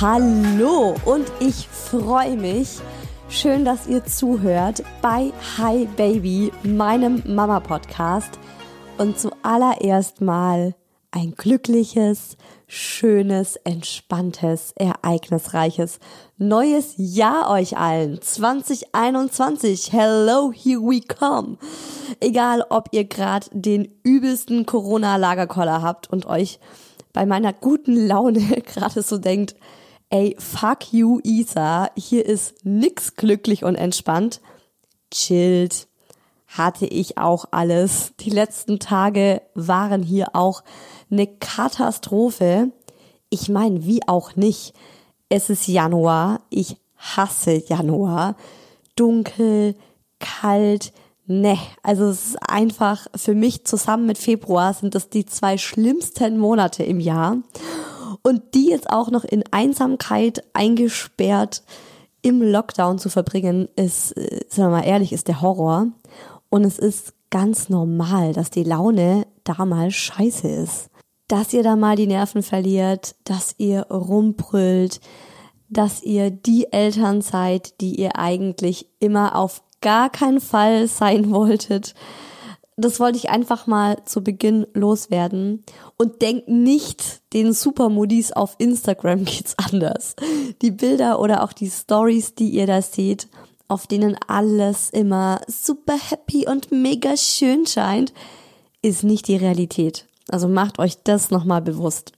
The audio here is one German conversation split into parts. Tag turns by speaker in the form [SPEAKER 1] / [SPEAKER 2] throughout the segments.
[SPEAKER 1] Hallo und ich freue mich. Schön, dass ihr zuhört bei Hi Baby, meinem Mama-Podcast. Und zuallererst mal ein glückliches, schönes, entspanntes, ereignisreiches neues Jahr euch allen. 2021. Hello, here we come. Egal, ob ihr gerade den übelsten Corona-Lagerkoller habt und euch bei meiner guten Laune gerade so denkt, ey, fuck you, Isa, hier ist nix glücklich und entspannt. Chillt. Hatte ich auch alles. Die letzten Tage waren hier auch eine Katastrophe. Ich meine, wie auch nicht. Es ist Januar. Ich hasse Januar. Dunkel, kalt, ne. Also es ist einfach für mich zusammen mit Februar sind das die zwei schlimmsten Monate im Jahr. Und die jetzt auch noch in Einsamkeit eingesperrt im Lockdown zu verbringen, ist, äh, sagen wir mal ehrlich, ist der Horror. Und es ist ganz normal, dass die Laune da mal scheiße ist. Dass ihr da mal die Nerven verliert, dass ihr rumbrüllt, dass ihr die Eltern seid, die ihr eigentlich immer auf gar keinen Fall sein wolltet, das wollte ich einfach mal zu Beginn loswerden. Und denkt nicht, den Supermodis auf Instagram geht's anders. Die Bilder oder auch die Stories, die ihr da seht, auf denen alles immer super happy und mega schön scheint, ist nicht die Realität. Also macht euch das nochmal bewusst.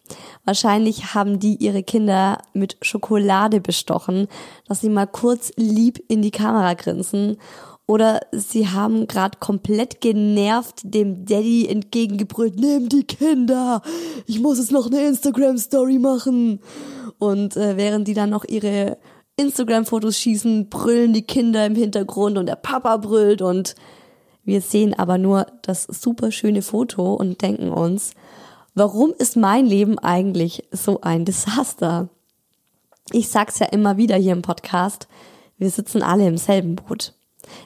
[SPEAKER 1] Wahrscheinlich haben die ihre Kinder mit Schokolade bestochen, dass sie mal kurz lieb in die Kamera grinsen oder sie haben gerade komplett genervt dem Daddy entgegengebrüllt, nimm die Kinder, ich muss jetzt noch eine Instagram-Story machen. Und äh, während die dann noch ihre Instagram-Fotos schießen, brüllen die Kinder im Hintergrund und der Papa brüllt und wir sehen aber nur das super schöne Foto und denken uns, warum ist mein Leben eigentlich so ein Desaster? Ich sag's ja immer wieder hier im Podcast, wir sitzen alle im selben Boot.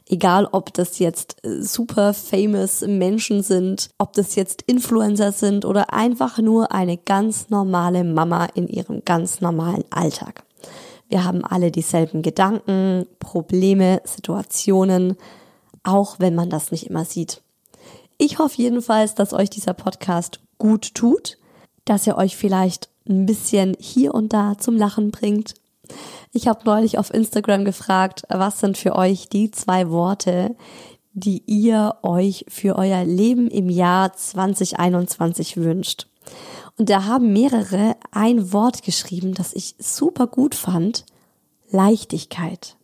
[SPEAKER 1] Egal, ob das jetzt äh, super famous Menschen sind, ob das jetzt Influencer sind oder einfach nur eine ganz normale Mama in ihrem ganz normalen Alltag. Wir haben alle dieselben Gedanken, Probleme, Situationen, auch wenn man das nicht immer sieht. Ich hoffe jedenfalls, dass euch dieser Podcast gut tut, dass ihr euch vielleicht ein bisschen hier und da zum Lachen bringt ich habe neulich auf Instagram gefragt, was sind für euch die zwei Worte, die ihr euch für euer Leben im Jahr 2021 wünscht. Und da haben mehrere ein Wort geschrieben, das ich super gut fand. Leichtigkeit.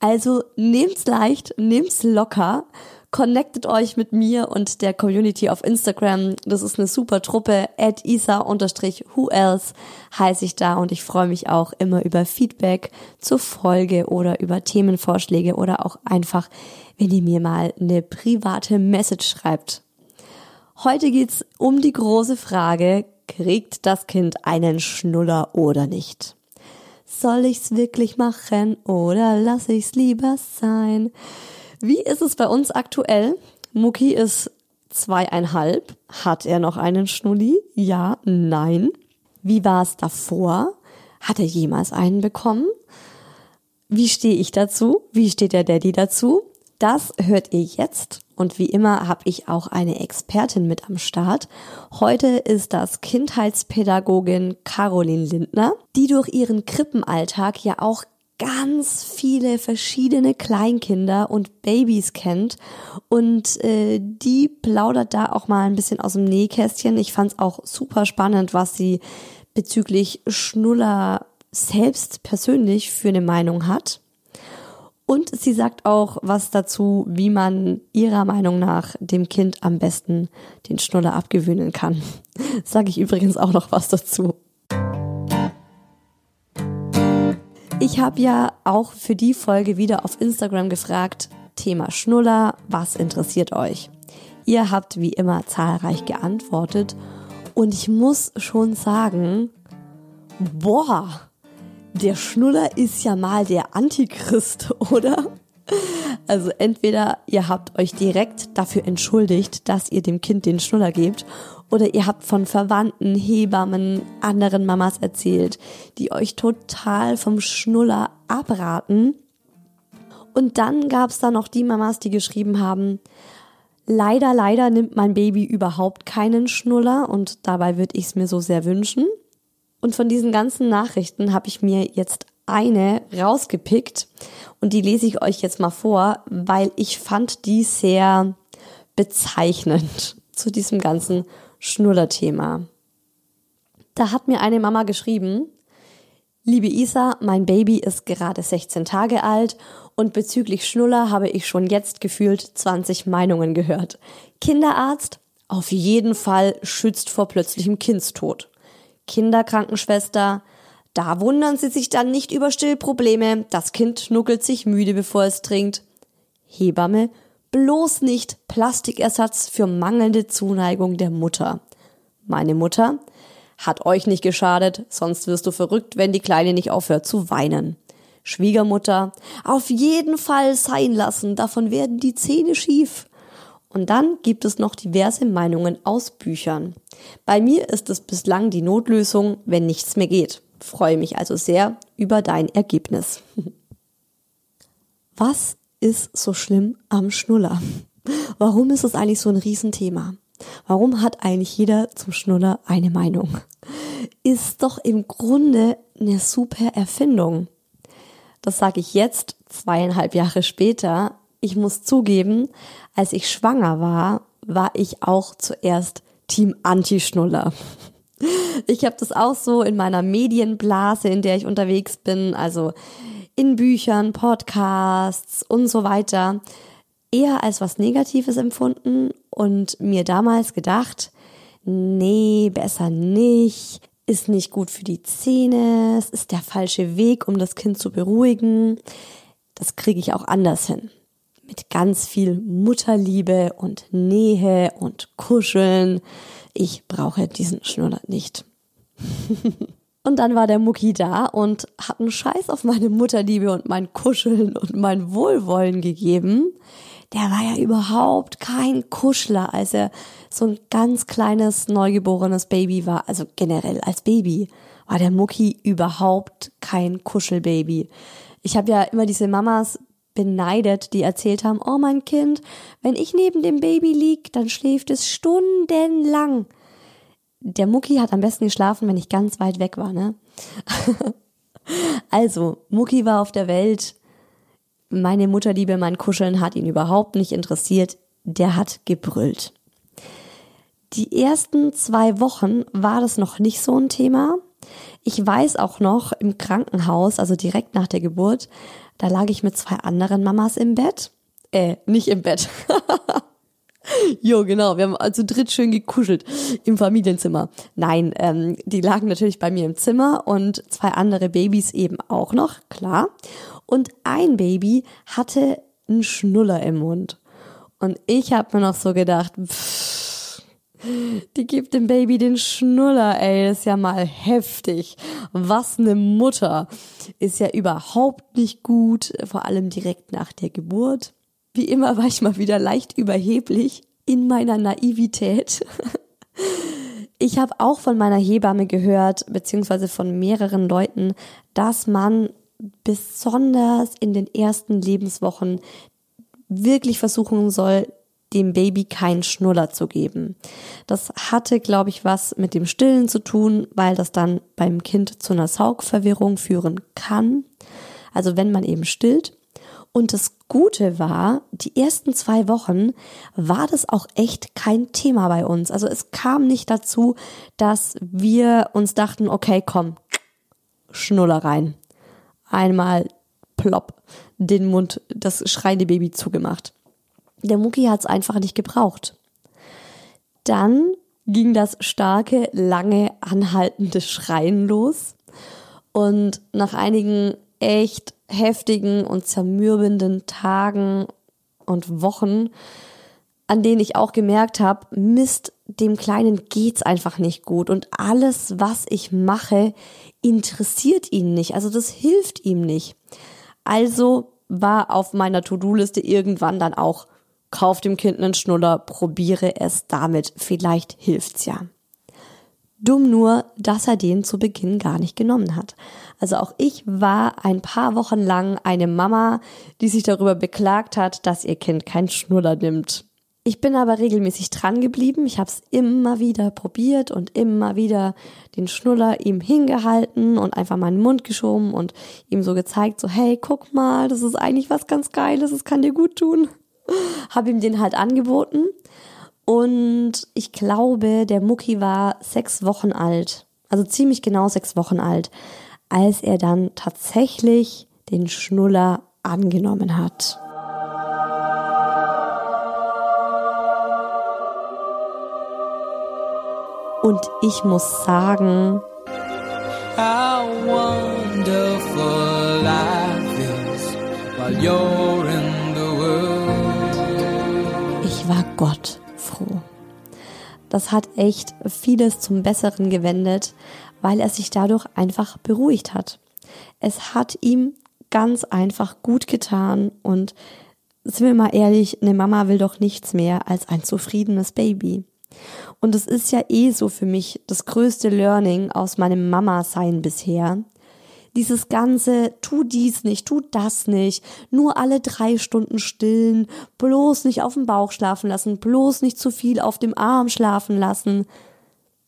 [SPEAKER 1] Also nehmt's leicht, nehmt's locker Connectet euch mit mir und der Community auf Instagram. Das ist eine super Truppe. At isa-who else heiße ich da und ich freue mich auch immer über Feedback zur Folge oder über Themenvorschläge oder auch einfach, wenn ihr mir mal eine private Message schreibt. Heute geht's um die große Frage, kriegt das Kind einen Schnuller oder nicht? Soll ich's wirklich machen oder lass ich's lieber sein? Wie ist es bei uns aktuell? Muki ist zweieinhalb. Hat er noch einen Schnulli? Ja, nein. Wie war es davor? Hat er jemals einen bekommen? Wie stehe ich dazu? Wie steht der Daddy dazu? Das hört ihr jetzt. Und wie immer habe ich auch eine Expertin mit am Start. Heute ist das Kindheitspädagogin Caroline Lindner, die durch ihren Krippenalltag ja auch ganz viele verschiedene Kleinkinder und Babys kennt und äh, die plaudert da auch mal ein bisschen aus dem Nähkästchen. Ich fand es auch super spannend, was sie bezüglich Schnuller selbst persönlich für eine Meinung hat. Und sie sagt auch was dazu, wie man ihrer Meinung nach dem Kind am besten den Schnuller abgewöhnen kann. Sage ich übrigens auch noch was dazu. Ich habe ja auch für die Folge wieder auf Instagram gefragt, Thema Schnuller, was interessiert euch? Ihr habt wie immer zahlreich geantwortet und ich muss schon sagen, boah, der Schnuller ist ja mal der Antichrist, oder? Also entweder ihr habt euch direkt dafür entschuldigt, dass ihr dem Kind den Schnuller gebt oder ihr habt von Verwandten, Hebammen, anderen Mamas erzählt, die euch total vom Schnuller abraten. Und dann gab es da noch die Mamas, die geschrieben haben, leider, leider nimmt mein Baby überhaupt keinen Schnuller und dabei würde ich es mir so sehr wünschen. Und von diesen ganzen Nachrichten habe ich mir jetzt eine rausgepickt und die lese ich euch jetzt mal vor, weil ich fand die sehr bezeichnend zu diesem ganzen Schnullerthema. Da hat mir eine Mama geschrieben, Liebe Isa, mein Baby ist gerade 16 Tage alt und bezüglich Schnuller habe ich schon jetzt gefühlt 20 Meinungen gehört. Kinderarzt? Auf jeden Fall schützt vor plötzlichem Kindstod. Kinderkrankenschwester? Da wundern Sie sich dann nicht über Stillprobleme. Das Kind nuckelt sich müde, bevor es trinkt. Hebamme? Bloß nicht Plastikersatz für mangelnde Zuneigung der Mutter. Meine Mutter hat euch nicht geschadet, sonst wirst du verrückt, wenn die Kleine nicht aufhört zu weinen. Schwiegermutter, auf jeden Fall sein lassen, davon werden die Zähne schief. Und dann gibt es noch diverse Meinungen aus Büchern. Bei mir ist es bislang die Notlösung, wenn nichts mehr geht. Freue mich also sehr über dein Ergebnis. Was ist so schlimm am Schnuller? Warum ist es eigentlich so ein Riesenthema? Warum hat eigentlich jeder zum Schnuller eine Meinung? Ist doch im Grunde eine super Erfindung. Das sage ich jetzt, zweieinhalb Jahre später. Ich muss zugeben, als ich schwanger war, war ich auch zuerst Team Anti-Schnuller. Ich habe das auch so in meiner Medienblase, in der ich unterwegs bin. Also in Büchern, Podcasts und so weiter eher als was Negatives empfunden und mir damals gedacht, nee, besser nicht, ist nicht gut für die Zähne, es ist der falsche Weg, um das Kind zu beruhigen. Das kriege ich auch anders hin. Mit ganz viel Mutterliebe und Nähe und Kuscheln. Ich brauche diesen Schnuller nicht. Und dann war der Mucki da und hat einen Scheiß auf meine Mutterliebe und mein Kuscheln und mein Wohlwollen gegeben. Der war ja überhaupt kein Kuschler, als er so ein ganz kleines, neugeborenes Baby war. Also generell als Baby war der Mucki überhaupt kein Kuschelbaby. Ich habe ja immer diese Mamas beneidet, die erzählt haben, oh mein Kind, wenn ich neben dem Baby lieg, dann schläft es stundenlang der Mucki hat am besten geschlafen, wenn ich ganz weit weg war, ne? also, Mucki war auf der Welt Meine Mutterliebe, mein Kuscheln hat ihn überhaupt nicht interessiert. Der hat gebrüllt. Die ersten zwei Wochen war das noch nicht so ein Thema. Ich weiß auch noch im Krankenhaus, also direkt nach der Geburt, da lag ich mit zwei anderen Mamas im Bett. Äh, nicht im Bett. jo, genau. Wir haben also dritt schön gekuschelt im Familienzimmer. Nein, ähm, die lagen natürlich bei mir im Zimmer und zwei andere Babys eben auch noch, klar. Und ein Baby hatte einen Schnuller im Mund. Und ich habe mir noch so gedacht, pff, die gibt dem Baby den Schnuller, ey, ist ja mal heftig. Was ne Mutter. Ist ja überhaupt nicht gut, vor allem direkt nach der Geburt. Wie immer war ich mal wieder leicht überheblich in meiner Naivität. Ich habe auch von meiner Hebamme gehört, beziehungsweise von mehreren Leuten, dass man besonders in den ersten Lebenswochen wirklich versuchen soll, dem Baby keinen Schnuller zu geben. Das hatte, glaube ich, was mit dem Stillen zu tun, weil das dann beim Kind zu einer Saugverwirrung führen kann. Also wenn man eben stillt. Und das Gute war, die ersten zwei Wochen war das auch echt kein Thema bei uns. Also es kam nicht dazu, dass wir uns dachten, okay, komm, Schnuller rein. Einmal plopp, den Mund, das schreiende Baby zugemacht. Der Mucki hat es einfach nicht gebraucht. Dann ging das starke, lange anhaltende Schreien los. Und nach einigen echt heftigen und zermürbenden Tagen und Wochen, an denen ich auch gemerkt habe, Mist, dem Kleinen geht's einfach nicht gut und alles, was ich mache, interessiert ihn nicht. Also das hilft ihm nicht. Also war auf meiner To-Do-Liste irgendwann dann auch, kauf dem Kind einen Schnuller, probiere es damit, vielleicht hilft's ja. Dumm nur, dass er den zu Beginn gar nicht genommen hat. Also auch ich war ein paar Wochen lang eine Mama, die sich darüber beklagt hat, dass ihr Kind keinen Schnuller nimmt. Ich bin aber regelmäßig dran geblieben. Ich habe es immer wieder probiert und immer wieder den Schnuller ihm hingehalten und einfach meinen Mund geschoben und ihm so gezeigt, so hey, guck mal, das ist eigentlich was ganz Geiles, das kann dir gut tun. Habe ihm den halt angeboten und ich glaube, der Mucki war sechs Wochen alt, also ziemlich genau sechs Wochen alt, als er dann tatsächlich den Schnuller angenommen hat. Und ich muss sagen, How wonderful life is while you're in the world. Ich war Gott. Das hat echt vieles zum Besseren gewendet, weil er sich dadurch einfach beruhigt hat. Es hat ihm ganz einfach gut getan und sind wir mal ehrlich, eine Mama will doch nichts mehr als ein zufriedenes Baby. Und es ist ja eh so für mich das größte Learning aus meinem Mama-Sein bisher, dieses ganze, tu dies nicht, tu das nicht, nur alle drei Stunden stillen, bloß nicht auf dem Bauch schlafen lassen, bloß nicht zu viel auf dem Arm schlafen lassen,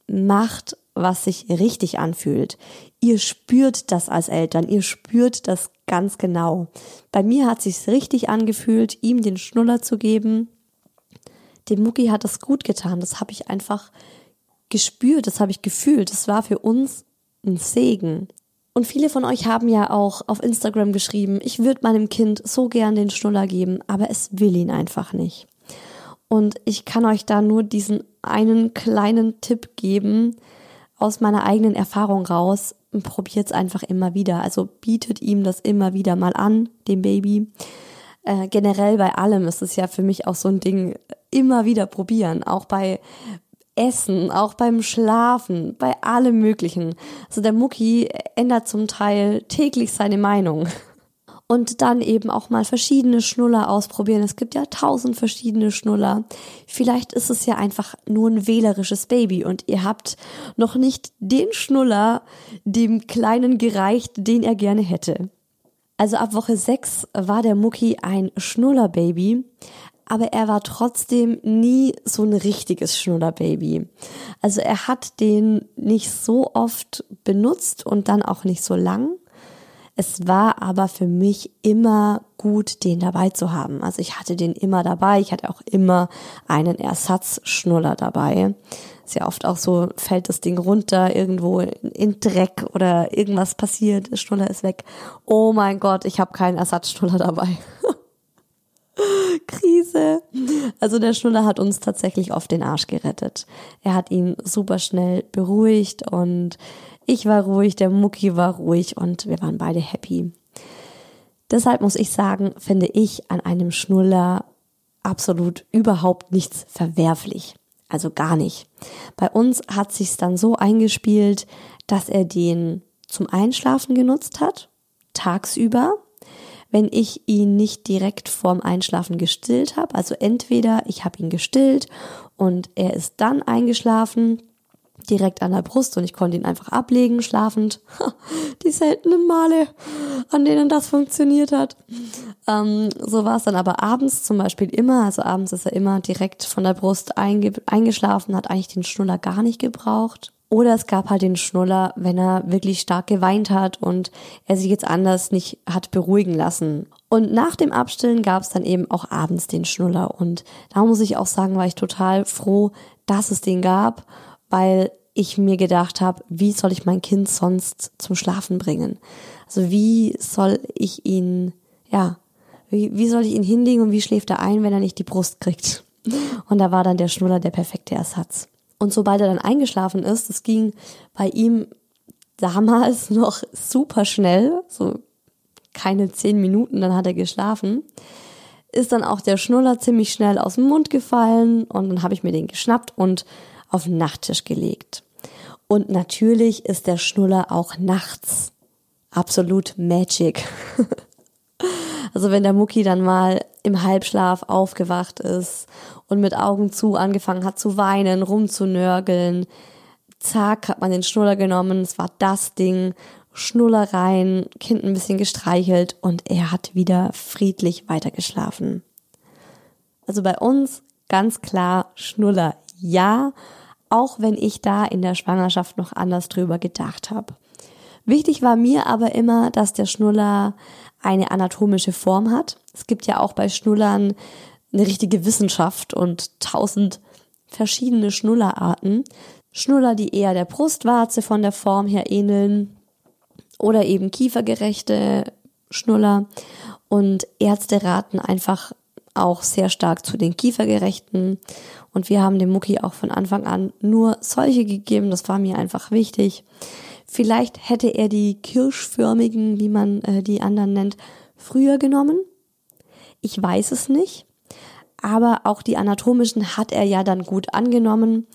[SPEAKER 1] macht, was sich richtig anfühlt. Ihr spürt das als Eltern, ihr spürt das ganz genau. Bei mir hat sich's richtig angefühlt, ihm den Schnuller zu geben. Dem Mucki hat das gut getan, das habe ich einfach gespürt, das habe ich gefühlt. Das war für uns ein Segen. Und viele von euch haben ja auch auf Instagram geschrieben, ich würde meinem Kind so gern den Schnuller geben, aber es will ihn einfach nicht. Und ich kann euch da nur diesen einen kleinen Tipp geben aus meiner eigenen Erfahrung raus. Probiert es einfach immer wieder. Also bietet ihm das immer wieder mal an, dem Baby. Äh, generell bei allem ist es ja für mich auch so ein Ding, immer wieder probieren. Auch bei Essen, auch beim Schlafen, bei allem Möglichen. Also der Mucki ändert zum Teil täglich seine Meinung. Und dann eben auch mal verschiedene Schnuller ausprobieren. Es gibt ja tausend verschiedene Schnuller. Vielleicht ist es ja einfach nur ein wählerisches Baby und ihr habt noch nicht den Schnuller dem Kleinen gereicht, den er gerne hätte. Also ab Woche 6 war der Mucki ein Schnullerbaby, aber er war trotzdem nie so ein richtiges Schnullerbaby. Also er hat den nicht so oft benutzt und dann auch nicht so lang. Es war aber für mich immer gut, den dabei zu haben. Also ich hatte den immer dabei. Ich hatte auch immer einen Ersatzschnuller dabei. Ist ja oft auch so, fällt das Ding runter, irgendwo in Dreck oder irgendwas passiert, der Schnuller ist weg. Oh mein Gott, ich habe keinen Ersatzschnuller dabei. Krise. Also der Schnuller hat uns tatsächlich oft den Arsch gerettet. Er hat ihn super schnell beruhigt und ich war ruhig, der Mucki war ruhig und wir waren beide happy. Deshalb muss ich sagen, finde ich an einem Schnuller absolut überhaupt nichts verwerflich. Also gar nicht. Bei uns hat sich's dann so eingespielt, dass er den zum Einschlafen genutzt hat, tagsüber, wenn ich ihn nicht direkt vorm Einschlafen gestillt habe. Also entweder ich habe ihn gestillt und er ist dann eingeschlafen direkt an der Brust und ich konnte ihn einfach ablegen, schlafend. Die seltenen Male, an denen das funktioniert hat. Ähm, so war es dann aber abends zum Beispiel immer. Also abends ist er immer direkt von der Brust einge eingeschlafen, hat eigentlich den Schnuller gar nicht gebraucht. Oder es gab halt den Schnuller, wenn er wirklich stark geweint hat und er sich jetzt anders nicht hat beruhigen lassen. Und nach dem Abstillen gab es dann eben auch abends den Schnuller. Und da muss ich auch sagen, war ich total froh, dass es den gab, weil ich mir gedacht habe, wie soll ich mein Kind sonst zum Schlafen bringen? Also wie soll ich ihn, ja, wie, wie soll ich ihn hinlegen und wie schläft er ein, wenn er nicht die Brust kriegt? Und da war dann der Schnuller der perfekte Ersatz. Und sobald er dann eingeschlafen ist, das ging bei ihm damals noch super schnell, so keine zehn Minuten, dann hat er geschlafen, ist dann auch der Schnuller ziemlich schnell aus dem Mund gefallen und dann habe ich mir den geschnappt und auf den Nachttisch gelegt. Und natürlich ist der Schnuller auch nachts absolut Magic. also wenn der Mucki dann mal im Halbschlaf aufgewacht ist und mit Augen zu angefangen hat zu weinen, rumzunörgeln. Zack, hat man den Schnuller genommen, es war das Ding, Schnuller rein, Kind ein bisschen gestreichelt und er hat wieder friedlich weitergeschlafen. Also bei uns ganz klar Schnuller ja, auch wenn ich da in der Schwangerschaft noch anders drüber gedacht habe. Wichtig war mir aber immer, dass der Schnuller eine anatomische Form hat. Es gibt ja auch bei Schnullern eine richtige Wissenschaft und tausend verschiedene Schnullerarten. Schnuller, die eher der Brustwarze von der Form her ähneln oder eben kiefergerechte Schnuller. Und Ärzte raten einfach auch sehr stark zu den kiefergerechten. Und wir haben dem Mucki auch von Anfang an nur solche gegeben. Das war mir einfach wichtig. Vielleicht hätte er die kirschförmigen, wie man äh, die anderen nennt, früher genommen. Ich weiß es nicht aber auch die anatomischen hat er ja dann gut angenommen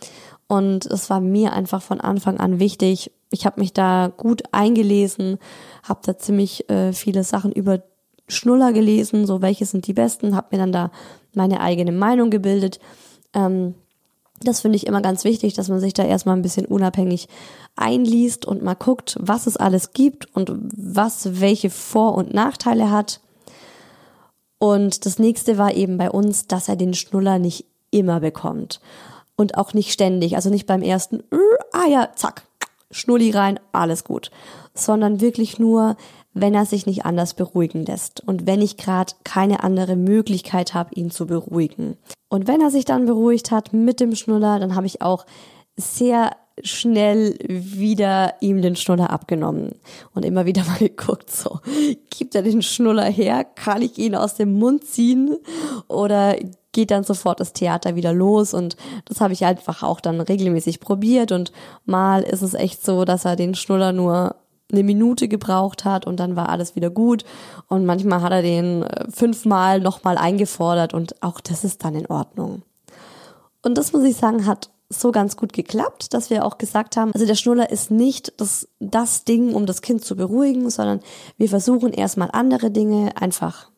[SPEAKER 1] und es war mir einfach von Anfang an wichtig. Ich habe mich da gut eingelesen, habe da ziemlich äh, viele Sachen über Schnuller gelesen, so welche sind die besten, habe mir dann da meine eigene Meinung gebildet. Ähm, das finde ich immer ganz wichtig, dass man sich da erstmal ein bisschen unabhängig einliest und mal guckt, was es alles gibt und was welche Vor- und Nachteile hat. Und das nächste war eben bei uns, dass er den Schnuller nicht immer bekommt. Und auch nicht ständig. Also nicht beim ersten, äh, ah ja, zack, Schnulli rein, alles gut. Sondern wirklich nur, wenn er sich nicht anders beruhigen lässt. Und wenn ich gerade keine andere Möglichkeit habe, ihn zu beruhigen. Und wenn er sich dann beruhigt hat mit dem Schnuller, dann habe ich auch sehr schnell wieder ihm den Schnuller abgenommen und immer wieder mal geguckt, so, gibt er den Schnuller her? Kann ich ihn aus dem Mund ziehen? Oder geht dann sofort das Theater wieder los? Und das habe ich einfach auch dann regelmäßig probiert und mal ist es echt so, dass er den Schnuller nur eine Minute gebraucht hat und dann war alles wieder gut. Und manchmal hat er den äh, fünfmal nochmal eingefordert und auch das ist dann in Ordnung. Und das muss ich sagen, hat so ganz gut geklappt, dass wir auch gesagt haben, also der Schnuller ist nicht das, das Ding, um das Kind zu beruhigen, sondern wir versuchen erstmal andere Dinge einfach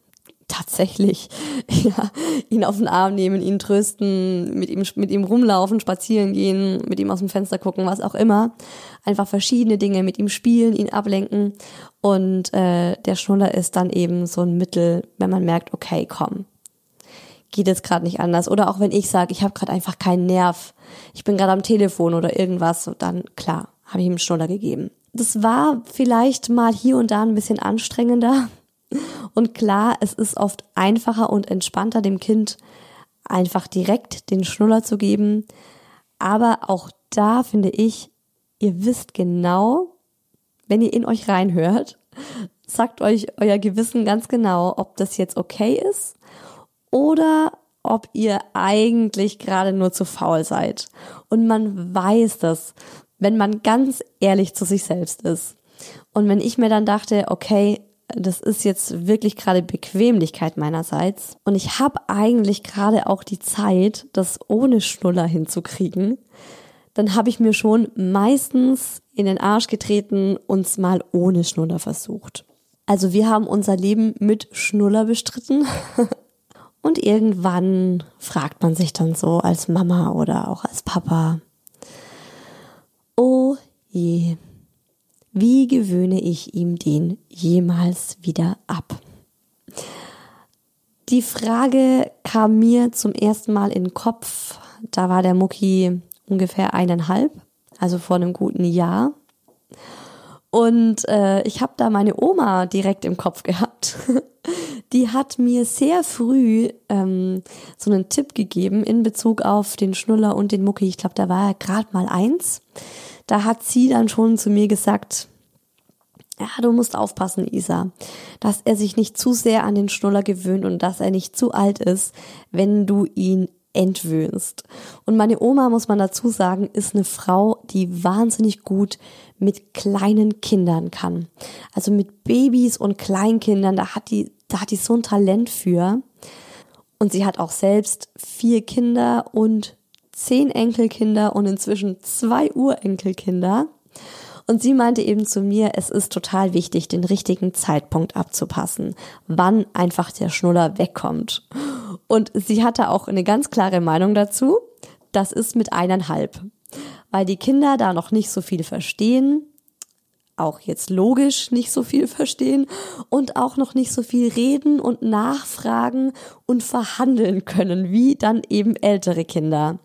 [SPEAKER 1] tatsächlich ja, ihn auf den Arm nehmen, ihn trösten, mit ihm, mit ihm rumlaufen, spazieren gehen, mit ihm aus dem Fenster gucken, was auch immer. Einfach verschiedene Dinge mit ihm spielen, ihn ablenken. Und äh, der Schnuller ist dann eben so ein Mittel, wenn man merkt, okay, komm, geht jetzt gerade nicht anders. Oder auch wenn ich sage, ich habe gerade einfach keinen Nerv, ich bin gerade am Telefon oder irgendwas, dann klar, habe ich ihm Schnuller gegeben. das war vielleicht mal hier und da ein bisschen anstrengender. Und klar, es ist oft einfacher und entspannter, dem Kind einfach direkt den Schnuller zu geben. Aber auch da finde ich, ihr wisst genau, wenn ihr in euch reinhört, sagt euch euer Gewissen ganz genau, ob das jetzt okay ist oder ob ihr eigentlich gerade nur zu faul seid. Und man weiß das, wenn man ganz ehrlich zu sich selbst ist. Und wenn ich mir dann dachte, okay, das ist jetzt wirklich gerade Bequemlichkeit meinerseits und ich habe eigentlich gerade auch die Zeit, das ohne Schnuller hinzukriegen, dann habe ich mir schon meistens in den Arsch getreten und es mal ohne Schnuller versucht. Also wir haben unser Leben mit Schnuller bestritten. und irgendwann fragt man sich dann so als Mama oder auch als Papa, oh je, wie gewöhne ich ihm den jemals wieder ab? Die Frage kam mir zum ersten Mal in den Kopf. Da war der Mucki ungefähr eineinhalb, also vor einem guten Jahr. Und äh, ich habe da meine Oma direkt im Kopf gehabt. Die hat mir sehr früh ähm, so einen Tipp gegeben in Bezug auf den Schnuller und den Mucki. Ich glaube, da war er gerade mal eins. Da hat sie dann schon zu mir gesagt, ja, du musst aufpassen, Isa, dass er sich nicht zu sehr an den Schnuller gewöhnt und dass er nicht zu alt ist, wenn du ihn entwöhnst. Und meine Oma, muss man dazu sagen, ist eine Frau, die wahnsinnig gut mit kleinen Kindern kann. Also mit Babys und Kleinkindern, da hat die, da hat die so ein Talent für. Und sie hat auch selbst vier Kinder und zehn Enkelkinder und inzwischen zwei Urenkelkinder. Und sie meinte eben zu mir, es ist total wichtig, den richtigen Zeitpunkt abzupassen, wann einfach der Schnuller wegkommt. Und sie hatte auch eine ganz klare Meinung dazu. Das ist mit eineinhalb. Weil die Kinder da noch nicht so viel verstehen, auch jetzt logisch nicht so viel verstehen und auch noch nicht so viel reden und nachfragen und verhandeln können, wie dann eben ältere Kinder.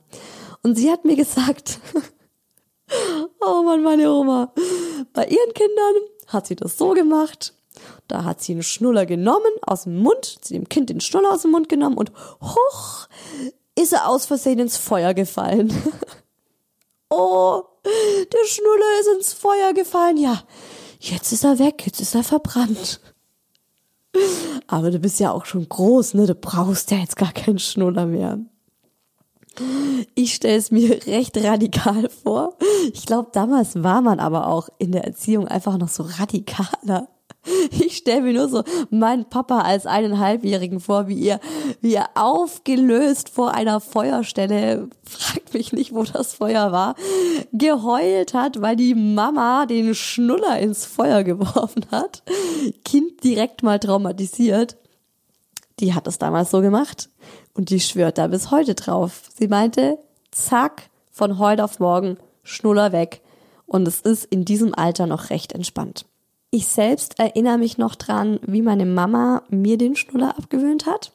[SPEAKER 1] Und sie hat mir gesagt, oh Mann, meine Oma, bei ihren Kindern hat sie das so gemacht. Da hat sie einen Schnuller genommen aus dem Mund, sie dem Kind den Schnuller aus dem Mund genommen und hoch ist er aus Versehen ins Feuer gefallen. oh, der Schnuller ist ins Feuer gefallen. Ja, jetzt ist er weg, jetzt ist er verbrannt. Aber du bist ja auch schon groß, ne? Du brauchst ja jetzt gar keinen Schnuller mehr. Ich stelle es mir recht radikal vor. Ich glaube, damals war man aber auch in der Erziehung einfach noch so radikaler. Ich stelle mir nur so meinen Papa als eineinhalbjährigen vor, wie ihr, wie er aufgelöst vor einer Feuerstelle, fragt mich nicht, wo das Feuer war, geheult hat, weil die Mama den Schnuller ins Feuer geworfen hat. Kind direkt mal traumatisiert. Die hat es damals so gemacht und die schwört da bis heute drauf. Sie meinte, zack, von heute auf morgen, Schnuller weg. Und es ist in diesem Alter noch recht entspannt. Ich selbst erinnere mich noch dran, wie meine Mama mir den Schnuller abgewöhnt hat.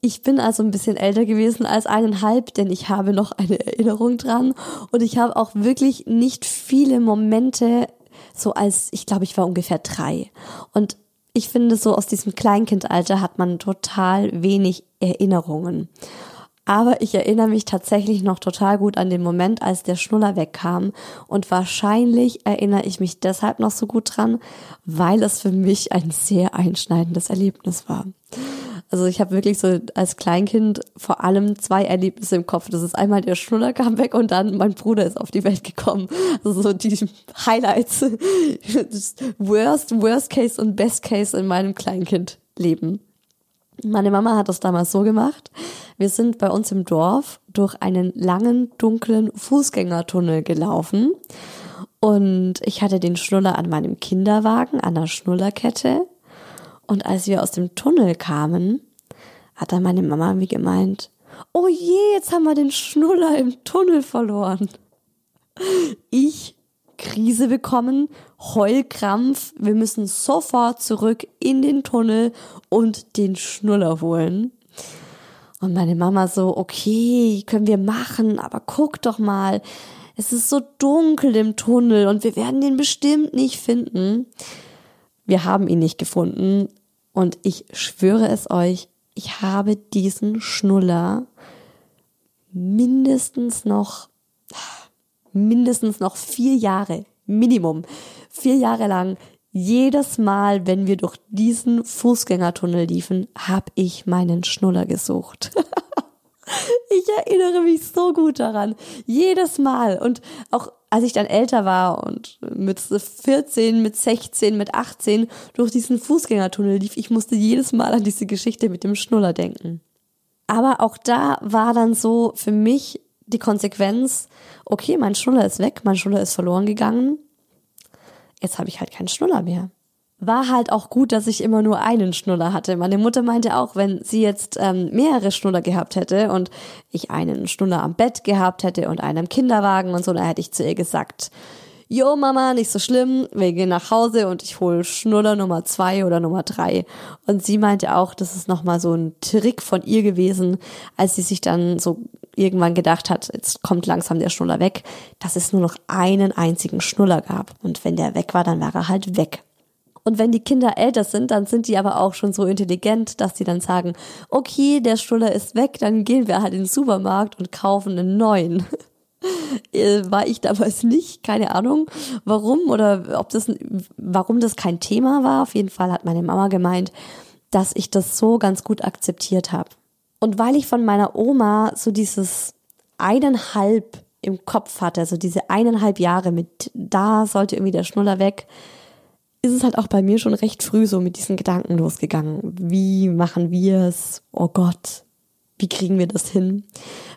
[SPEAKER 1] Ich bin also ein bisschen älter gewesen als eineinhalb, denn ich habe noch eine Erinnerung dran und ich habe auch wirklich nicht viele Momente so als, ich glaube, ich war ungefähr drei. Und ich finde, so aus diesem Kleinkindalter hat man total wenig Erinnerungen. Aber ich erinnere mich tatsächlich noch total gut an den Moment, als der Schnuller wegkam. Und wahrscheinlich erinnere ich mich deshalb noch so gut dran, weil es für mich ein sehr einschneidendes Erlebnis war. Also ich habe wirklich so als Kleinkind vor allem zwei Erlebnisse im Kopf. Das ist einmal der Schnuller kam weg und dann mein Bruder ist auf die Welt gekommen. Also so die Highlights. worst, worst case und best case in meinem Kleinkindleben. Meine Mama hat das damals so gemacht. Wir sind bei uns im Dorf durch einen langen, dunklen Fußgängertunnel gelaufen. Und ich hatte den Schnuller an meinem Kinderwagen, an der Schnullerkette. Und als wir aus dem Tunnel kamen, hat dann meine Mama mir gemeint, oh je, jetzt haben wir den Schnuller im Tunnel verloren. Ich Krise bekommen, Heulkrampf, wir müssen sofort zurück in den Tunnel und den Schnuller holen. Und meine Mama so, okay, können wir machen, aber guck doch mal, es ist so dunkel im Tunnel und wir werden den bestimmt nicht finden. Wir haben ihn nicht gefunden und ich schwöre es euch, ich habe diesen Schnuller mindestens noch, mindestens noch vier Jahre, Minimum, vier Jahre lang jedes Mal, wenn wir durch diesen Fußgängertunnel liefen, habe ich meinen Schnuller gesucht. ich erinnere mich so gut daran. Jedes Mal. Und auch als ich dann älter war und mit 14, mit 16, mit 18 durch diesen Fußgängertunnel lief, ich musste jedes Mal an diese Geschichte mit dem Schnuller denken. Aber auch da war dann so für mich die Konsequenz, okay, mein Schnuller ist weg, mein Schnuller ist verloren gegangen jetzt habe ich halt keinen Schnuller mehr. War halt auch gut, dass ich immer nur einen Schnuller hatte. Meine Mutter meinte auch, wenn sie jetzt ähm, mehrere Schnuller gehabt hätte und ich einen Schnuller am Bett gehabt hätte und einen im Kinderwagen und so, dann hätte ich zu ihr gesagt, Jo Mama, nicht so schlimm, wir gehen nach Hause und ich hole Schnuller Nummer zwei oder Nummer drei. Und sie meinte auch, das ist nochmal so ein Trick von ihr gewesen, als sie sich dann so irgendwann gedacht hat, jetzt kommt langsam der Schnuller weg, dass es nur noch einen einzigen Schnuller gab. Und wenn der weg war, dann war er halt weg. Und wenn die Kinder älter sind, dann sind die aber auch schon so intelligent, dass sie dann sagen, okay, der Schnuller ist weg, dann gehen wir halt in den Supermarkt und kaufen einen neuen. Äh, war ich damals nicht, keine Ahnung, warum oder ob das, warum das kein Thema war. Auf jeden Fall hat meine Mama gemeint, dass ich das so ganz gut akzeptiert habe. Und weil ich von meiner Oma so dieses eineinhalb im Kopf hatte, also diese eineinhalb Jahre mit, da sollte irgendwie der Schnuller weg, ist es halt auch bei mir schon recht früh so mit diesen Gedanken losgegangen. Wie machen wir es? Oh Gott, wie kriegen wir das hin?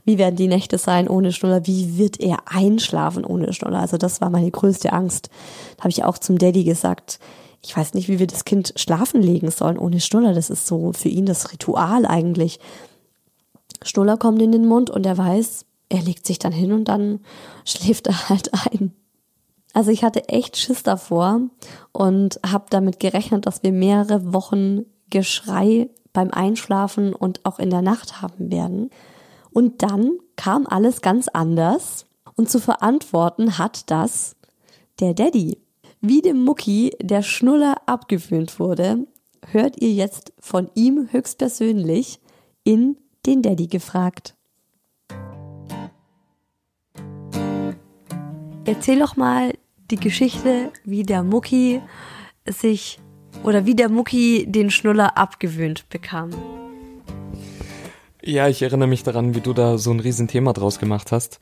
[SPEAKER 1] Wie werden die Nächte sein ohne Schnuller? Wie wird er einschlafen ohne Schnuller? Also das war meine größte Angst. Da habe ich auch zum Daddy gesagt, ich weiß nicht, wie wir das Kind schlafen legen sollen ohne Schnuller. Das ist so für ihn das Ritual eigentlich. Schnuller kommt in den Mund und er weiß, er legt sich dann hin und dann schläft er halt ein. Also ich hatte echt Schiss davor und habe damit gerechnet, dass wir mehrere Wochen Geschrei beim Einschlafen und auch in der Nacht haben werden. Und dann kam alles ganz anders und zu verantworten hat das der Daddy. Wie dem Mucki der Schnuller abgewöhnt wurde, hört ihr jetzt von ihm höchstpersönlich in den Daddy gefragt. Erzähl doch mal die Geschichte, wie der Mucki sich oder wie der Mucki den Schnuller abgewöhnt bekam.
[SPEAKER 2] Ja, ich erinnere mich daran, wie du da so ein Riesenthema draus gemacht hast.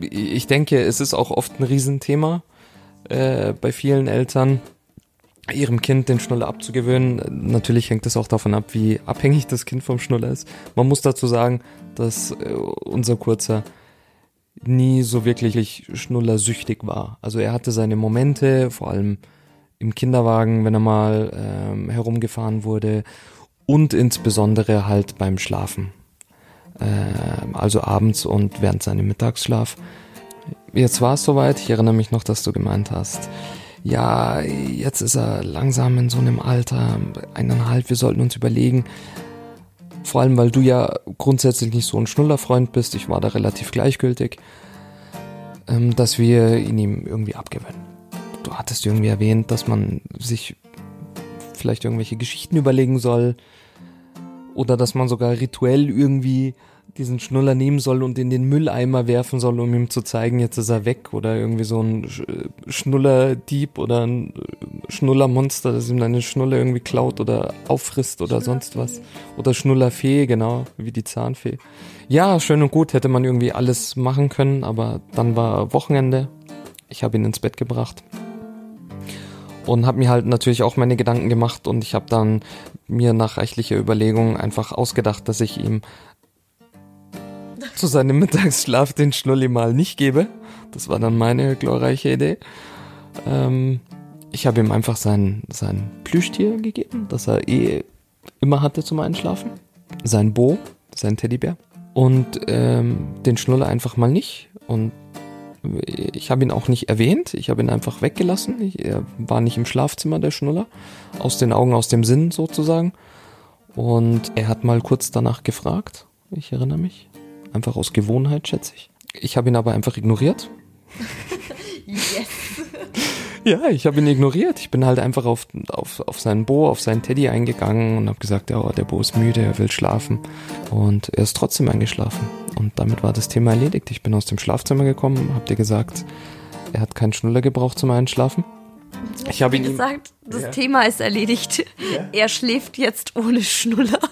[SPEAKER 2] Ich denke, es ist auch oft ein Riesenthema äh, bei vielen Eltern, ihrem Kind den Schnuller abzugewöhnen. Natürlich hängt es auch davon ab, wie abhängig das Kind vom Schnuller ist. Man muss dazu sagen, dass äh, unser Kurzer nie so wirklich schnullersüchtig war. Also er hatte seine Momente, vor allem im Kinderwagen, wenn er mal ähm, herumgefahren wurde und insbesondere halt beim Schlafen. Äh, also abends und während seinem Mittagsschlaf. Jetzt war es soweit, ich erinnere mich noch, dass du gemeint hast, ja, jetzt ist er langsam in so einem Alter, eineinhalb, wir sollten uns überlegen, vor allem weil du ja grundsätzlich nicht so ein Schnullerfreund bist, ich war da relativ gleichgültig, ähm, dass wir ihn ihm irgendwie abgewöhnen. Du hattest irgendwie erwähnt, dass man sich vielleicht irgendwelche Geschichten überlegen soll oder dass man sogar rituell irgendwie diesen Schnuller nehmen soll und in den Mülleimer werfen soll, um ihm zu zeigen, jetzt ist er weg oder irgendwie so ein Schnullerdieb oder ein Schnullermonster, das ihm deine Schnuller irgendwie klaut oder auffrisst oder sonst was. Oder Schnullerfee, genau, wie die Zahnfee. Ja, schön und gut, hätte man irgendwie alles machen können, aber dann war Wochenende. Ich habe ihn ins Bett gebracht und habe mir halt natürlich auch meine Gedanken gemacht und ich habe dann mir nach rechtlicher Überlegung einfach ausgedacht, dass ich ihm zu seinem Mittagsschlaf den Schnulli mal nicht gebe. Das war dann meine glorreiche Idee. Ähm, ich habe ihm einfach sein, sein Plüschtier gegeben, das er eh immer hatte zum Einschlafen. Sein Bo, sein Teddybär. Und ähm, den Schnuller einfach mal nicht. Und ich habe ihn auch nicht erwähnt, ich habe ihn einfach weggelassen. Ich, er war nicht im Schlafzimmer, der Schnuller. Aus den Augen, aus dem Sinn sozusagen. Und er hat mal kurz danach gefragt, ich erinnere mich. Einfach aus Gewohnheit, schätze ich. Ich habe ihn aber einfach ignoriert, yes. Ja, ich habe ihn ignoriert. Ich bin halt einfach auf, auf, auf seinen Bo, auf seinen Teddy eingegangen und habe gesagt, ja, der Bo ist müde, er will schlafen. Und er ist trotzdem eingeschlafen. Und damit war das Thema erledigt. Ich bin aus dem Schlafzimmer gekommen, hab dir gesagt, er hat keinen Schnuller gebraucht zum Einschlafen.
[SPEAKER 1] Ich habe ihn gesagt, das ja. Thema ist erledigt. Ja. Er schläft jetzt ohne Schnuller.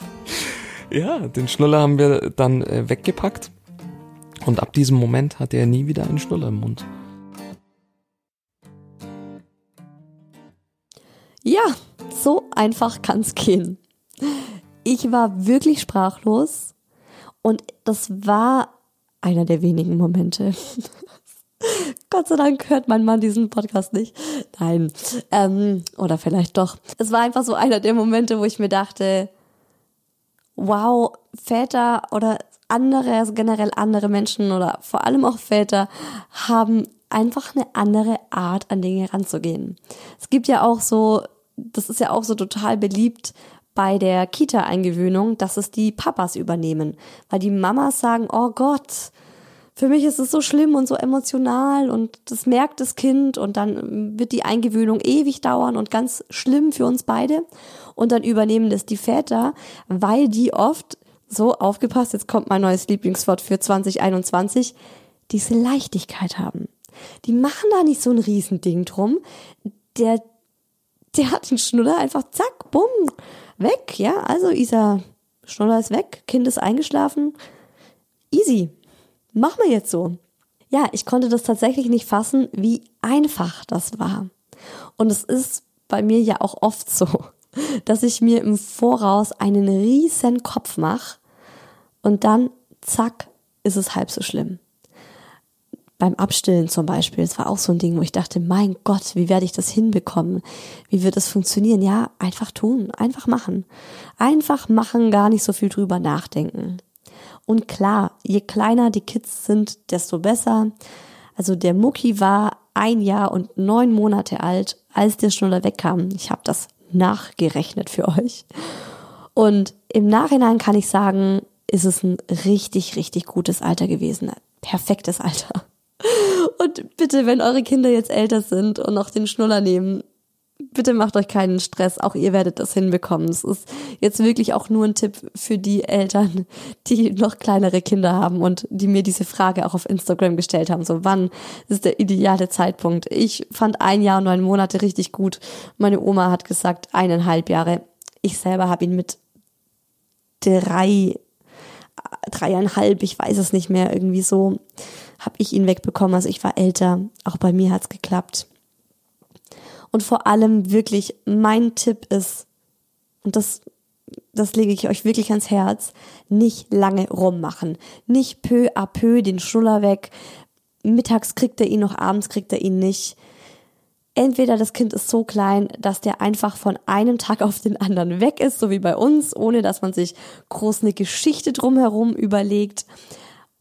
[SPEAKER 2] Ja, den Schnuller haben wir dann äh, weggepackt. Und ab diesem Moment hatte er nie wieder einen Schnuller im Mund.
[SPEAKER 1] Ja, so einfach kann's gehen. Ich war wirklich sprachlos und das war einer der wenigen Momente. Gott sei Dank hört mein Mann diesen Podcast nicht. Nein. Ähm, oder vielleicht doch. Es war einfach so einer der Momente, wo ich mir dachte, wow, Väter oder andere, also generell andere Menschen oder vor allem auch Väter haben einfach eine andere Art an Dinge ranzugehen. Es gibt ja auch so, das ist ja auch so total beliebt bei der Kita-Eingewöhnung, dass es die Papas übernehmen, weil die Mamas sagen, oh Gott, für mich ist es so schlimm und so emotional und das merkt das Kind und dann wird die Eingewöhnung ewig dauern und ganz schlimm für uns beide und dann übernehmen das die Väter, weil die oft so aufgepasst, jetzt kommt mein neues Lieblingswort für 2021, diese Leichtigkeit haben. Die machen da nicht so ein Riesending drum. Der, der hat den Schnuller einfach zack, bumm, weg, ja. Also Isa, Schnuller ist weg, Kind ist eingeschlafen. Easy. Machen wir jetzt so. Ja, ich konnte das tatsächlich nicht fassen, wie einfach das war. Und es ist bei mir ja auch oft so, dass ich mir im Voraus einen riesen Kopf mache und dann, zack, ist es halb so schlimm. Beim Abstillen zum Beispiel, es war auch so ein Ding, wo ich dachte, mein Gott, wie werde ich das hinbekommen? Wie wird das funktionieren? Ja, einfach tun, einfach machen. Einfach machen, gar nicht so viel drüber nachdenken. Und klar, je kleiner die Kids sind, desto besser. Also der Mucki war ein Jahr und neun Monate alt, als der Schnuller wegkam. Ich habe das nachgerechnet für euch. Und im Nachhinein kann ich sagen, ist es ein richtig, richtig gutes Alter gewesen. Perfektes Alter. Und bitte, wenn eure Kinder jetzt älter sind und noch den Schnuller nehmen, bitte macht euch keinen Stress. Auch ihr werdet das hinbekommen. Es ist jetzt wirklich auch nur ein Tipp für die Eltern, die noch kleinere Kinder haben und die mir diese Frage auch auf Instagram gestellt haben. So, wann ist der ideale Zeitpunkt? Ich fand ein Jahr und neun Monate richtig gut. Meine Oma hat gesagt eineinhalb Jahre. Ich selber habe ihn mit drei dreieinhalb, ich weiß es nicht mehr, irgendwie so, habe ich ihn wegbekommen. Also ich war älter. Auch bei mir hat's geklappt. Und vor allem wirklich, mein Tipp ist, und das, das lege ich euch wirklich ans Herz, nicht lange rummachen. Nicht peu à peu den Schnuller weg. Mittags kriegt er ihn noch, abends kriegt er ihn nicht entweder das Kind ist so klein, dass der einfach von einem Tag auf den anderen weg ist, so wie bei uns, ohne dass man sich groß eine Geschichte drumherum überlegt.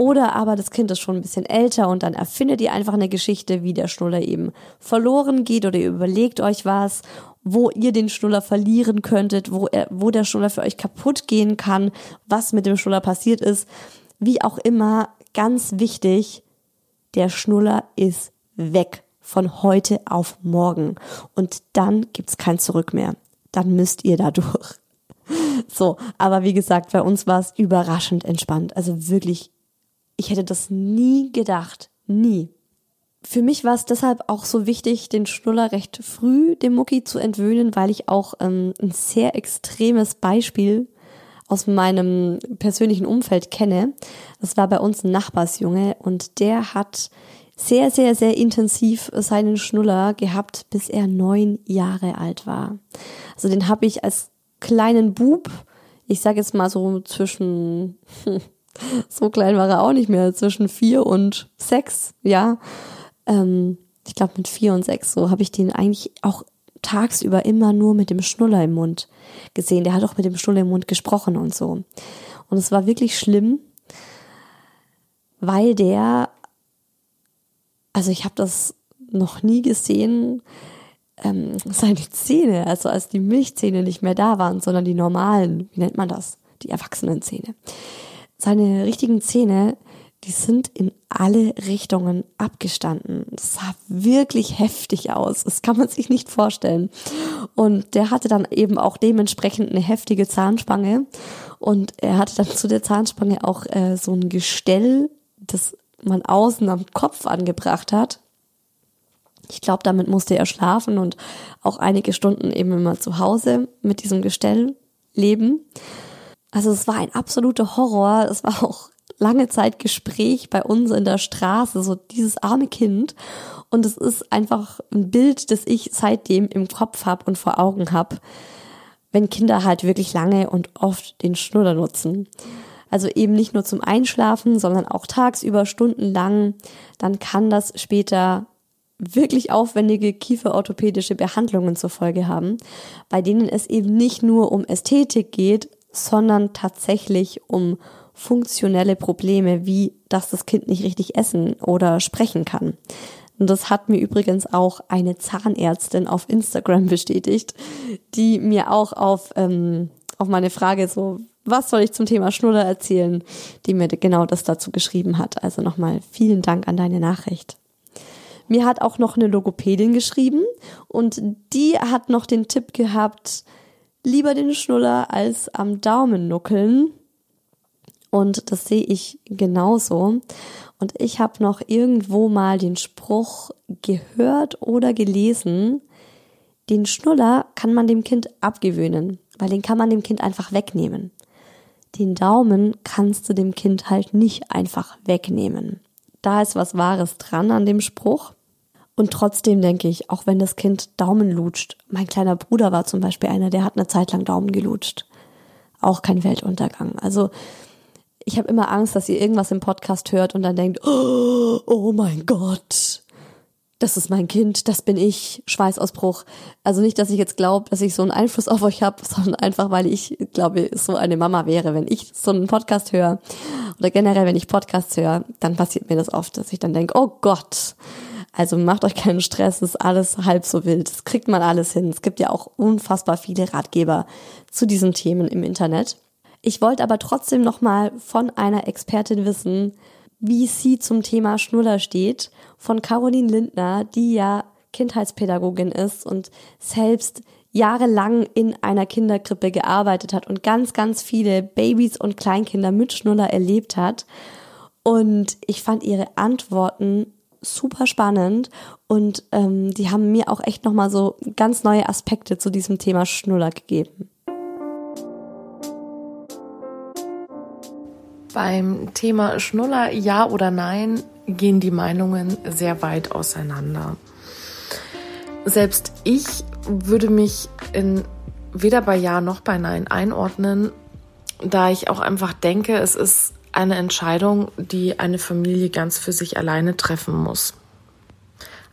[SPEAKER 1] Oder aber das Kind ist schon ein bisschen älter und dann erfindet ihr einfach eine Geschichte, wie der Schnuller eben verloren geht oder ihr überlegt euch was, wo ihr den Schnuller verlieren könntet, wo er, wo der Schnuller für euch kaputt gehen kann, was mit dem Schnuller passiert ist. Wie auch immer, ganz wichtig, der Schnuller ist weg von heute auf morgen. Und dann gibt's kein Zurück mehr. Dann müsst ihr da durch. So, aber wie gesagt, bei uns war es überraschend entspannt. Also wirklich, ich hätte das nie gedacht. Nie. Für mich war es deshalb auch so wichtig, den Schnuller recht früh dem Mucki zu entwöhnen, weil ich auch ähm, ein sehr extremes Beispiel aus meinem persönlichen Umfeld kenne. Das war bei uns ein Nachbarsjunge und der hat sehr, sehr, sehr intensiv seinen Schnuller gehabt, bis er neun Jahre alt war. Also den habe ich als kleinen Bub, ich sage jetzt mal so zwischen, so klein war er auch nicht mehr, zwischen vier und sechs, ja. Ähm, ich glaube mit vier und sechs, so habe ich den eigentlich auch tagsüber immer nur mit dem Schnuller im Mund gesehen. Der hat auch mit dem Schnuller im Mund gesprochen und so. Und es war wirklich schlimm, weil der also ich habe das noch nie gesehen, ähm, seine Zähne, also als die Milchzähne nicht mehr da waren, sondern die normalen, wie nennt man das? Die Erwachsenenzähne. Seine richtigen Zähne, die sind in alle Richtungen abgestanden. Das sah wirklich heftig aus. Das kann man sich nicht vorstellen. Und der hatte dann eben auch dementsprechend eine heftige Zahnspange. Und er hatte dann zu der Zahnspange auch äh, so ein Gestell, das man außen am Kopf angebracht hat. Ich glaube, damit musste er schlafen und auch einige Stunden eben immer zu Hause mit diesem Gestell leben. Also es war ein absoluter Horror. Es war auch lange Zeit Gespräch bei uns in der Straße, so dieses arme Kind. Und es ist einfach ein Bild, das ich seitdem im Kopf habe und vor Augen habe, wenn Kinder halt wirklich lange und oft den Schnuller nutzen. Also eben nicht nur zum Einschlafen, sondern auch tagsüber stundenlang. Dann kann das später wirklich aufwendige kieferorthopädische Behandlungen zur Folge haben, bei denen es eben nicht nur um Ästhetik geht, sondern tatsächlich um funktionelle Probleme, wie dass das Kind nicht richtig essen oder sprechen kann. Und das hat mir übrigens auch eine Zahnärztin auf Instagram bestätigt, die mir auch auf, ähm, auf meine Frage so, was soll ich zum Thema Schnuller erzählen, die mir genau das dazu geschrieben hat. Also nochmal vielen Dank an deine Nachricht. Mir hat auch noch eine Logopädin geschrieben und die hat noch den Tipp gehabt, lieber den Schnuller als am Daumen nuckeln. Und das sehe ich genauso. Und ich habe noch irgendwo mal den Spruch gehört oder gelesen, den Schnuller kann man dem Kind abgewöhnen, weil den kann man dem Kind einfach wegnehmen. Den Daumen kannst du dem Kind halt nicht einfach wegnehmen. Da ist was Wahres dran an dem Spruch. Und trotzdem denke ich, auch wenn das Kind Daumen lutscht, mein kleiner Bruder war zum Beispiel einer, der hat eine Zeit lang Daumen gelutscht. Auch kein Weltuntergang. Also ich habe immer Angst, dass ihr irgendwas im Podcast hört und dann denkt, oh, oh mein Gott, das ist mein Kind, das bin ich, Schweißausbruch. Also nicht, dass ich jetzt glaube, dass ich so einen Einfluss auf euch habe, sondern einfach, weil ich glaube, so eine Mama wäre. Wenn ich so einen Podcast höre oder generell, wenn ich Podcasts höre, dann passiert mir das oft, dass ich dann denke, oh Gott. Also macht euch keinen Stress, ist alles halb so wild. Das kriegt man alles hin. Es gibt ja auch unfassbar viele Ratgeber zu diesen Themen im Internet. Ich wollte aber trotzdem nochmal von einer Expertin wissen, wie sie zum Thema Schnuller steht, von Caroline Lindner, die ja Kindheitspädagogin ist und selbst jahrelang in einer Kinderkrippe gearbeitet hat und ganz, ganz viele Babys und Kleinkinder mit Schnuller erlebt hat. Und ich fand ihre Antworten super spannend und ähm, die haben mir auch echt nochmal so ganz neue Aspekte zu diesem Thema Schnuller gegeben.
[SPEAKER 3] Beim Thema Schnuller, ja oder nein, gehen die Meinungen sehr weit auseinander. Selbst ich würde mich in weder bei Ja noch bei Nein einordnen, da ich auch einfach denke, es ist eine Entscheidung, die eine Familie ganz für sich alleine treffen muss.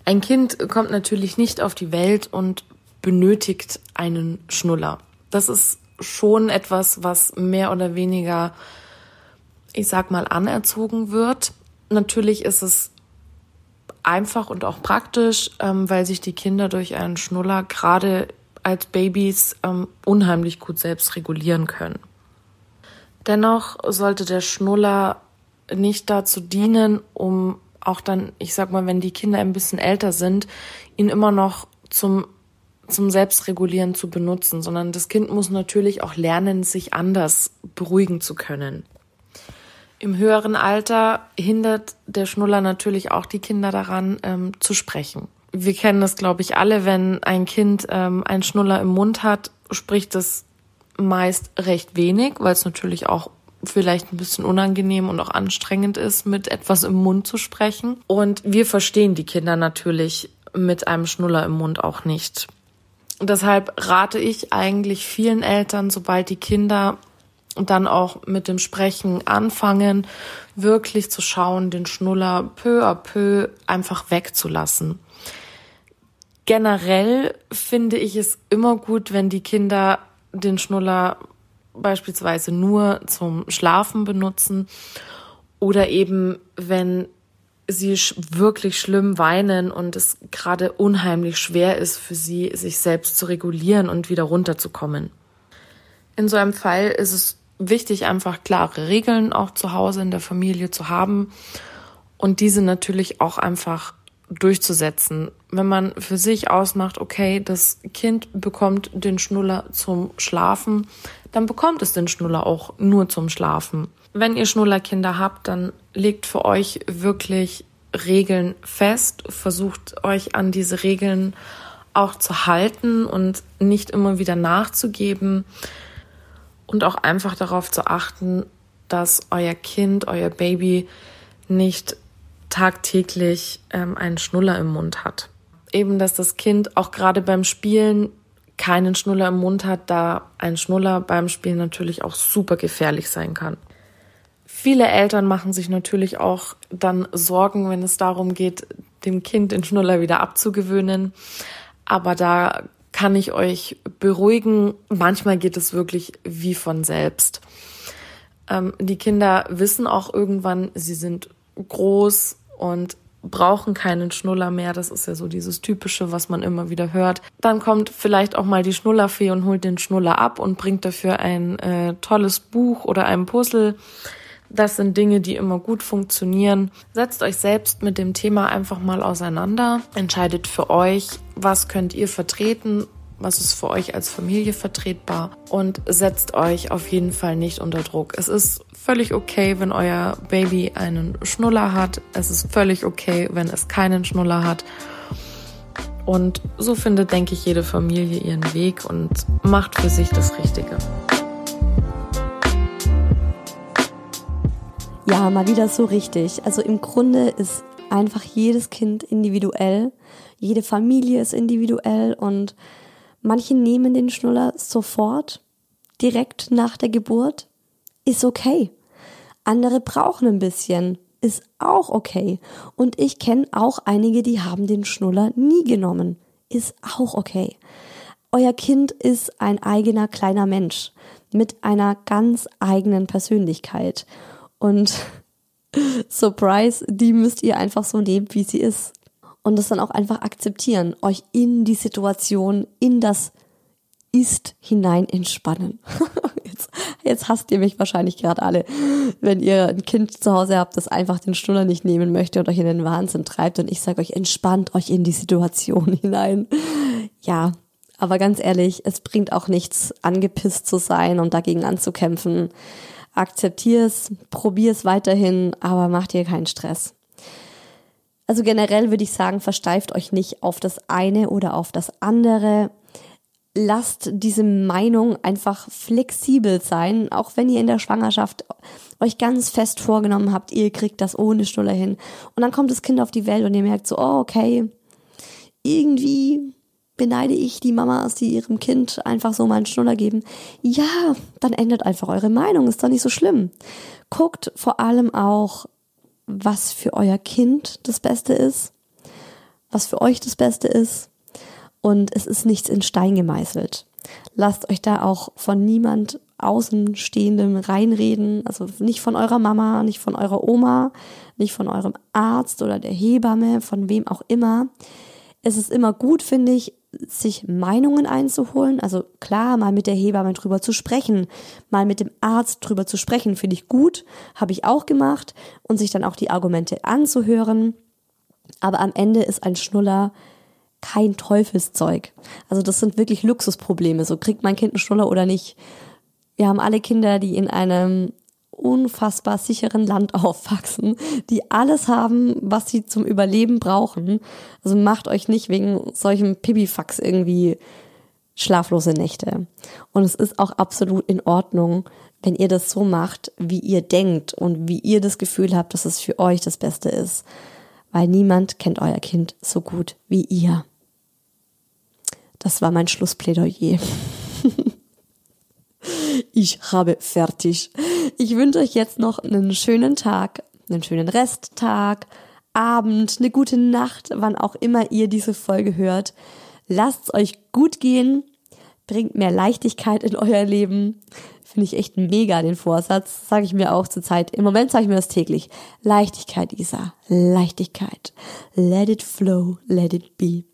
[SPEAKER 3] Ein Kind kommt natürlich nicht auf die Welt und benötigt einen Schnuller. Das ist schon etwas, was mehr oder weniger ich sag mal, anerzogen wird. Natürlich ist es einfach und auch praktisch, ähm, weil sich die Kinder durch einen Schnuller gerade als Babys ähm, unheimlich gut selbst regulieren können. Dennoch sollte der Schnuller nicht dazu dienen, um auch dann, ich sag mal, wenn die Kinder ein bisschen älter sind, ihn immer noch zum zum Selbstregulieren zu benutzen, sondern das Kind muss natürlich auch lernen, sich anders beruhigen zu können. Im höheren Alter hindert der Schnuller natürlich auch die Kinder daran, ähm, zu sprechen. Wir kennen das, glaube ich, alle, wenn ein Kind ähm, einen Schnuller im Mund hat, spricht es meist recht wenig, weil es natürlich auch vielleicht ein bisschen unangenehm und auch anstrengend ist, mit etwas im Mund zu sprechen. Und wir verstehen die Kinder natürlich mit einem Schnuller im Mund auch nicht. Deshalb rate ich eigentlich vielen Eltern, sobald die Kinder dann auch mit dem Sprechen anfangen, wirklich zu schauen, den Schnuller peu à peu einfach wegzulassen. Generell finde ich es immer gut, wenn die Kinder den Schnuller beispielsweise nur zum Schlafen benutzen oder eben wenn sie wirklich schlimm weinen und es gerade unheimlich schwer ist für sie, sich selbst zu regulieren und wieder runterzukommen. In so einem Fall ist es wichtig, einfach klare Regeln auch zu Hause in der Familie zu haben und diese natürlich auch einfach durchzusetzen. Wenn man für sich ausmacht, okay, das Kind bekommt den Schnuller zum Schlafen, dann bekommt es den Schnuller auch nur zum Schlafen. Wenn ihr Schnullerkinder habt, dann legt für euch wirklich Regeln fest, versucht euch an diese Regeln auch zu halten und nicht immer wieder nachzugeben und auch einfach darauf zu achten, dass euer Kind, euer Baby nicht tagtäglich ähm, einen Schnuller im Mund hat. Eben, dass das Kind auch gerade beim Spielen keinen Schnuller im Mund hat, da ein Schnuller beim Spielen natürlich auch super gefährlich sein kann. Viele Eltern machen sich natürlich auch dann Sorgen, wenn es darum geht, dem Kind den Schnuller wieder abzugewöhnen. Aber da kann ich euch beruhigen, manchmal geht es wirklich wie von selbst. Ähm, die Kinder wissen auch irgendwann, sie sind groß und brauchen keinen Schnuller mehr. Das ist ja so dieses typische, was man immer wieder hört. Dann kommt vielleicht auch mal die Schnullerfee und holt den Schnuller ab und bringt dafür ein äh, tolles Buch oder ein Puzzle. Das sind Dinge, die immer gut funktionieren. Setzt euch selbst mit dem Thema einfach mal auseinander. Entscheidet für euch, was könnt ihr vertreten, was ist für euch als Familie vertretbar und setzt euch auf jeden Fall nicht unter Druck. Es ist völlig okay, wenn euer Baby einen Schnuller hat. Es ist völlig okay, wenn es keinen Schnuller hat. Und so findet, denke ich, jede Familie ihren Weg und macht für sich das Richtige.
[SPEAKER 1] Ja, mal wieder so richtig. Also im Grunde ist einfach jedes Kind individuell, jede Familie ist individuell und manche nehmen den Schnuller sofort, direkt nach der Geburt, ist okay. Andere brauchen ein bisschen, ist auch okay. Und ich kenne auch einige, die haben den Schnuller nie genommen, ist auch okay. Euer Kind ist ein eigener kleiner Mensch mit einer ganz eigenen Persönlichkeit. Und Surprise, die müsst ihr einfach so nehmen, wie sie ist. Und das dann auch einfach akzeptieren, euch in die Situation, in das Ist hinein entspannen. jetzt, jetzt hasst ihr mich wahrscheinlich gerade alle, wenn ihr ein Kind zu Hause habt, das einfach den Schnuller nicht nehmen möchte und euch in den Wahnsinn treibt. Und ich sage euch, entspannt euch in die Situation hinein. Ja, aber ganz ehrlich, es bringt auch nichts, angepisst zu sein und dagegen anzukämpfen akzeptier es, probier es weiterhin, aber mach dir keinen Stress. Also generell würde ich sagen, versteift euch nicht auf das eine oder auf das andere. Lasst diese Meinung einfach flexibel sein, auch wenn ihr in der Schwangerschaft euch ganz fest vorgenommen habt, ihr kriegt das ohne Stulle hin. Und dann kommt das Kind auf die Welt und ihr merkt so, oh, okay, irgendwie beneide ich die Mamas, die ihrem Kind einfach so mal einen Schnuller geben. Ja, dann ändert einfach eure Meinung, ist doch nicht so schlimm. Guckt vor allem auch, was für euer Kind das Beste ist, was für euch das Beste ist. Und es ist nichts in Stein gemeißelt. Lasst euch da auch von niemand Außenstehendem reinreden, also nicht von eurer Mama, nicht von eurer Oma, nicht von eurem Arzt oder der Hebamme, von wem auch immer. Es ist immer gut, finde ich, sich Meinungen einzuholen. Also klar, mal mit der Hebamme drüber zu sprechen, mal mit dem Arzt drüber zu sprechen, finde ich gut, habe ich auch gemacht und sich dann auch die Argumente anzuhören. Aber am Ende ist ein Schnuller kein Teufelszeug. Also das sind wirklich Luxusprobleme. So kriegt mein Kind einen Schnuller oder nicht. Wir haben alle Kinder, die in einem unfassbar sicheren Land aufwachsen, die alles haben, was sie zum Überleben brauchen. Also macht euch nicht wegen solchem Pipifax irgendwie schlaflose Nächte. Und es ist auch absolut in Ordnung, wenn ihr das so macht, wie ihr denkt und wie ihr das Gefühl habt, dass es für euch das Beste ist. Weil niemand kennt euer Kind so gut wie ihr. Das war mein Schlussplädoyer. ich habe fertig. Ich wünsche euch jetzt noch einen schönen Tag, einen schönen Resttag, Abend, eine gute Nacht, wann auch immer ihr diese Folge hört. Lasst es euch gut gehen, bringt mehr Leichtigkeit in euer Leben. Finde ich echt mega den Vorsatz, sage ich mir auch zur Zeit. Im Moment sage ich mir das täglich. Leichtigkeit, Isa, Leichtigkeit. Let it flow, let it be.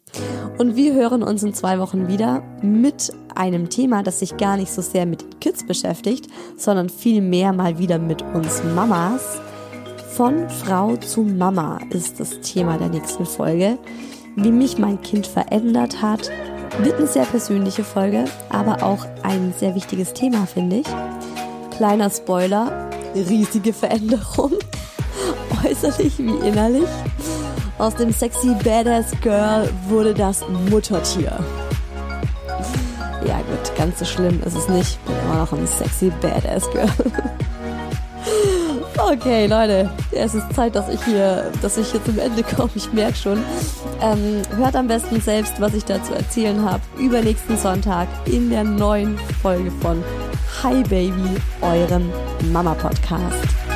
[SPEAKER 1] Und wir hören uns in zwei Wochen wieder mit einem Thema, das sich gar nicht so sehr mit Kids beschäftigt, sondern vielmehr mal wieder mit uns Mamas. Von Frau zu Mama ist das Thema der nächsten Folge. Wie mich mein Kind verändert hat, wird eine sehr persönliche Folge, aber auch ein sehr wichtiges Thema, finde ich. Kleiner Spoiler, riesige Veränderung, äußerlich wie innerlich. Aus dem sexy Badass Girl wurde das Muttertier. Ja gut, ganz so schlimm ist es nicht. Bin immer noch ein sexy Badass Girl. Okay, Leute, es ist Zeit, dass ich hier, dass ich hier zum Ende komme. Ich merke schon. Ähm, hört am besten selbst, was ich dazu erzählen habe. Übernächsten Sonntag in der neuen Folge von Hi Baby, eurem Mama Podcast.